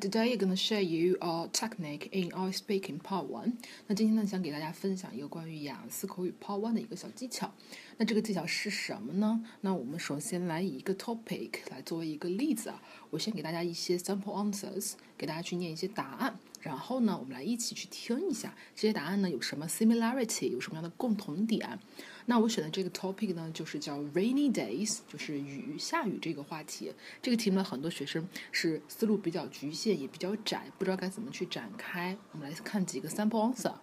today I'm gonna share you a technique in I speaking part one。那今天呢，想给大家分享一个关于雅思口语 part one 的一个小技巧。那这个技巧是什么呢？那我们首先来以一个 topic 来作为一个例子啊。我先给大家一些 sample answers，给大家去念一些答案。然后呢，我们来一起去听一下这些答案呢有什么 similarity，有什么样的共同点。那我选的这个 topic 呢，就是叫 rainy days，就是雨下雨这个话题。这个题目呢，很多学生是思路比较局限，也比较窄，不知道该怎么去展开。我们来看几个 sample answer。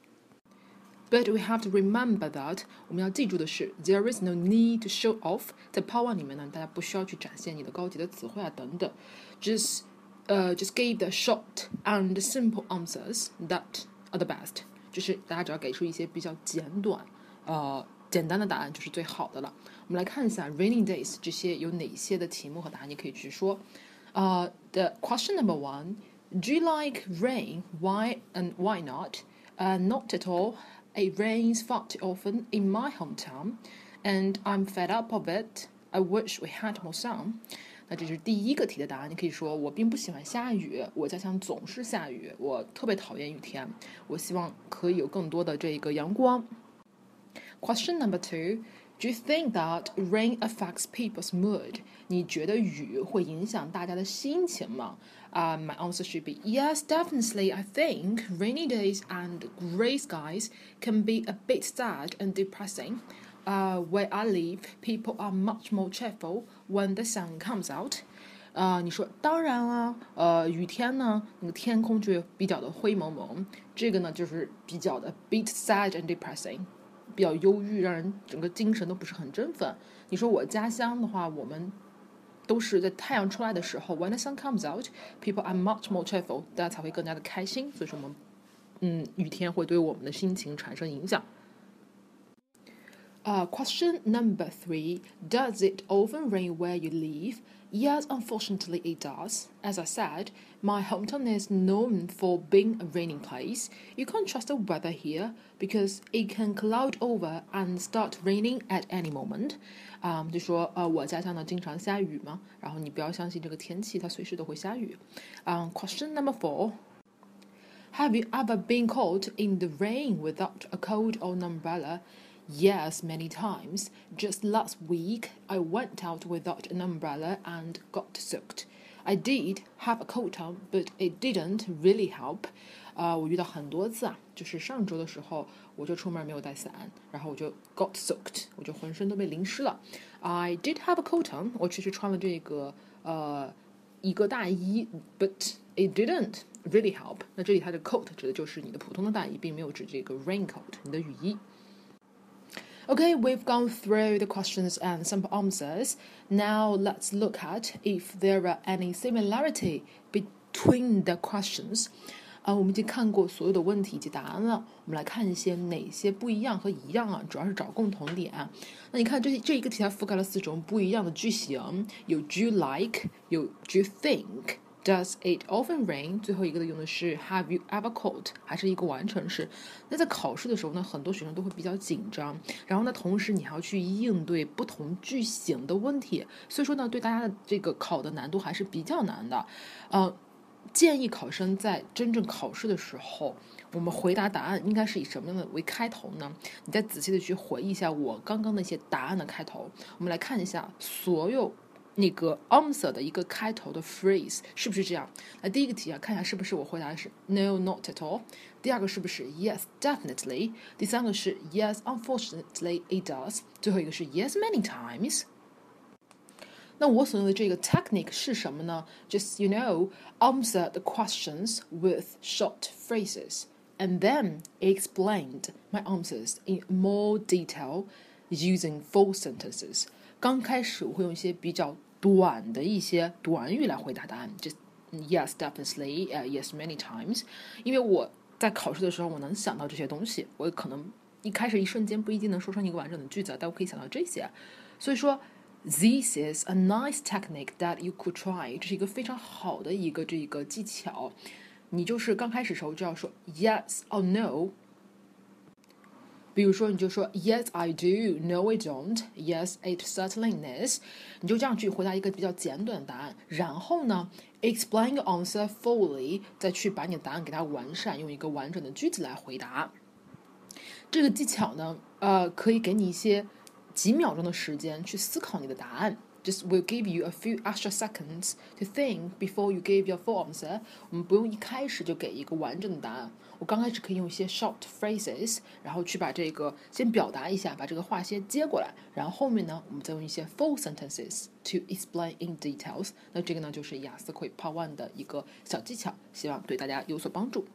But we have to remember that 我们要记住的是，there is no need to show off。在 Power 里面呢，大家不需要去展现你的高级的词汇啊等等，just 呃、uh,，just give the short and simple answers that are the best。就是大家只要给出一些比较简短，呃，简单的答案就是最好的了。我们来看一下 rainy days 这些有哪些的题目和答案，你可以去说。呃、uh,，the question number one。Do you like rain? Why and why not? Uh, not at all. It rains far too often in my hometown, and I'm fed up of it. I wish we had more sun. 那这是第一个题的答案，你可以说我并不喜欢下雨，我家乡总是下雨，我特别讨厌雨天，我希望可以有更多的这个阳光。Question number two. Do you think that rain affects people's mood? 你觉得雨会影响大家的心情吗？uh, my answer should be yes, definitely. I think rainy days and grey skies can be a bit sad and depressing. Uh, where I live, people are much more cheerful when the sun comes out. 啊、你说当然啊，呃，雨天呢，那个天空就比较的灰蒙蒙，这个呢就是比较的 bit sad and depressing，比较忧郁，让人整个精神都不是很振奋。你说我家乡的话，我们都是在太阳出来的时候，when the sun comes out，people are much more cheerful，大家才会更加的开心。所以说我们，嗯，雨天会对我们的心情产生影响。Uh, question number three Does it often rain where you live? Yes, unfortunately, it does. As I said, my hometown is known for being a raining place. You can't trust the weather here because it can cloud over and start raining at any moment. 啊、um,，就说呃，我家乡呢经常下雨嘛，然后你不要相信这个天气，它随时都会下雨。嗯、um,，Question number four. Have you ever been caught in the rain without a coat or an umbrella? Yes, many times. Just last week, I went out without an umbrella and got soaked. I did have a coat on, but it didn't really help. 啊、uh,，我遇到很多次啊，就是上周的时候，我就出门没有带伞，然后我就 got soaked，我就浑身都被淋湿了。I did have a coat on，我确实穿了这个呃一个大衣，but it didn't really help。那这里它的 coat 指的就是你的普通的大衣，并没有指这个 raincoat，你的雨衣。 Okay, we've gone through the questions and some answers. Now let's look at if there are any similarity between the questions. 啊，我们已经看过所有的问题以及答案了。我们来看一些哪些不一样和一样啊，主要是找共同点。那你看这这一个题，它覆盖了四种不一样的句型，有 Do you like，有 Do you think。 Does it often rain？最后一个的用的是 Have you ever caught？还是一个完成式。那在考试的时候呢，很多学生都会比较紧张，然后呢，同时你还要去应对不同句型的问题，所以说呢，对大家的这个考的难度还是比较难的。呃，建议考生在真正考试的时候，我们回答答案应该是以什么样的为开头呢？你再仔细的去回忆一下我刚刚那些答案的开头。我们来看一下所有。那个 answer 的一个开头的 phrase 是不是这样？那第一个题啊，看一下是不是我回答的是 no not at all。第二个是不是 yes definitely？第三个是 yes unfortunately it does。最后一个是 yes many times。那我所用的这个 technique 是什么呢？Just you know answer the questions with short phrases and then explained my answers in more detail using full sentences。刚开始我会用一些比较 短的一些短语来回答答案，就 yes definitely，呃 yes many times，因为我在考试的时候我能想到这些东西，我可能一开始一瞬间不一定能说成一个完整的句子，但我可以想到这些，所以说 this is a nice technique that you could try，这是一个非常好的一个这个技巧，你就是刚开始时候就要说 yes or no。比如说，你就说 Yes, I do. No, I don't. Yes, it certainly is. 你就这样去回答一个比较简短的答案，然后呢，explain your answer fully，再去把你的答案给它完善，用一个完整的句子来回答。这个技巧呢，呃，可以给你一些几秒钟的时间去思考你的答案。Just will give you a few extra seconds to think before you give your full answer。我们不用一开始就给一个完整的答案。我刚开始可以用一些 short phrases，然后去把这个先表达一下，把这个话先接过来，然后后面呢，我们再用一些 full sentences to explain in details。那这个呢，就是雅思会 Part One 的一个小技巧，希望对大家有所帮助。